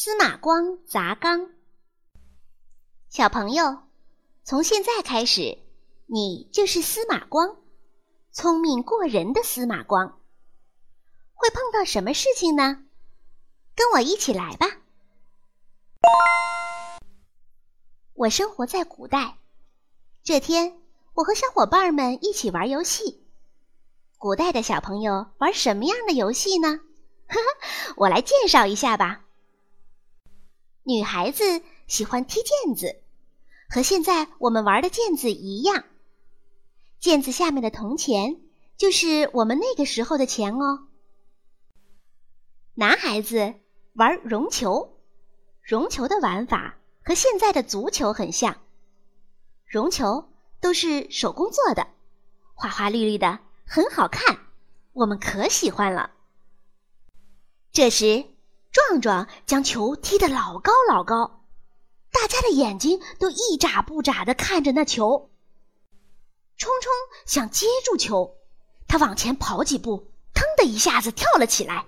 司马光砸缸。小朋友，从现在开始，你就是司马光，聪明过人的司马光。会碰到什么事情呢？跟我一起来吧。我生活在古代，这天我和小伙伴们一起玩游戏。古代的小朋友玩什么样的游戏呢？哈哈，我来介绍一下吧。女孩子喜欢踢毽子，和现在我们玩的毽子一样。毽子下面的铜钱就是我们那个时候的钱哦。男孩子玩绒球，绒球的玩法和现在的足球很像。绒球都是手工做的，花花绿绿的。很好看，我们可喜欢了。这时，壮壮将球踢得老高老高，大家的眼睛都一眨不眨的看着那球。冲冲想接住球，他往前跑几步，腾的一下子跳了起来，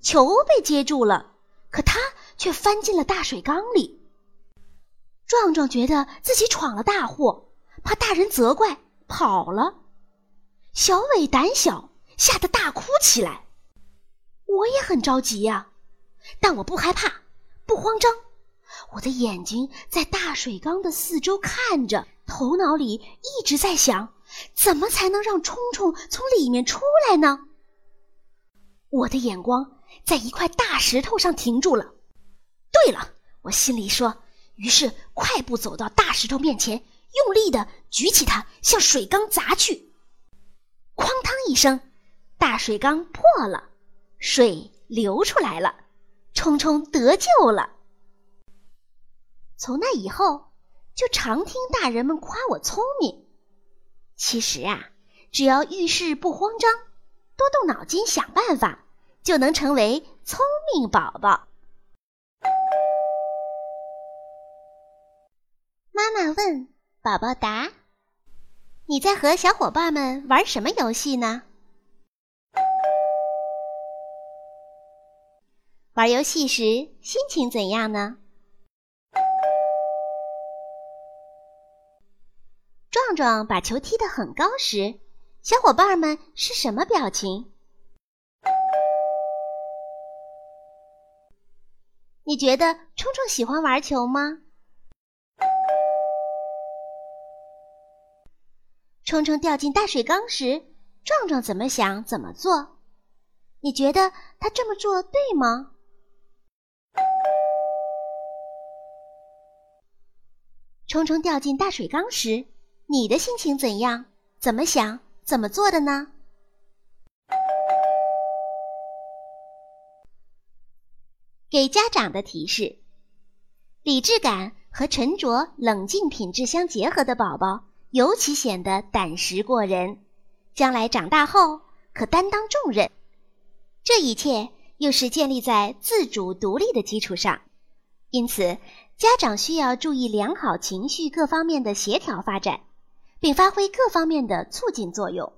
球被接住了，可他却翻进了大水缸里。壮壮觉得自己闯了大祸，怕大人责怪，跑了。小伟胆小，吓得大哭起来。我也很着急呀，但我不害怕，不慌张。我的眼睛在大水缸的四周看着，头脑里一直在想：怎么才能让冲冲从里面出来呢？我的眼光在一块大石头上停住了。对了，我心里说，于是快步走到大石头面前，用力的举起它，向水缸砸去。哐当一声，大水缸破了，水流出来了，冲冲得救了。从那以后，就常听大人们夸我聪明。其实啊，只要遇事不慌张，多动脑筋想办法，就能成为聪明宝宝。妈妈问，宝宝答。你在和小伙伴们玩什么游戏呢？玩游戏时心情怎样呢？壮壮把球踢得很高时，小伙伴们是什么表情？你觉得冲冲喜欢玩球吗？冲冲掉进大水缸时，壮壮怎么想怎么做？你觉得他这么做对吗？冲冲掉进大水缸时，你的心情怎样？怎么想怎么做的呢？给家长的提示：理智感和沉着冷静品质相结合的宝宝。尤其显得胆识过人，将来长大后可担当重任。这一切又是建立在自主独立的基础上，因此家长需要注意良好情绪各方面的协调发展，并发挥各方面的促进作用。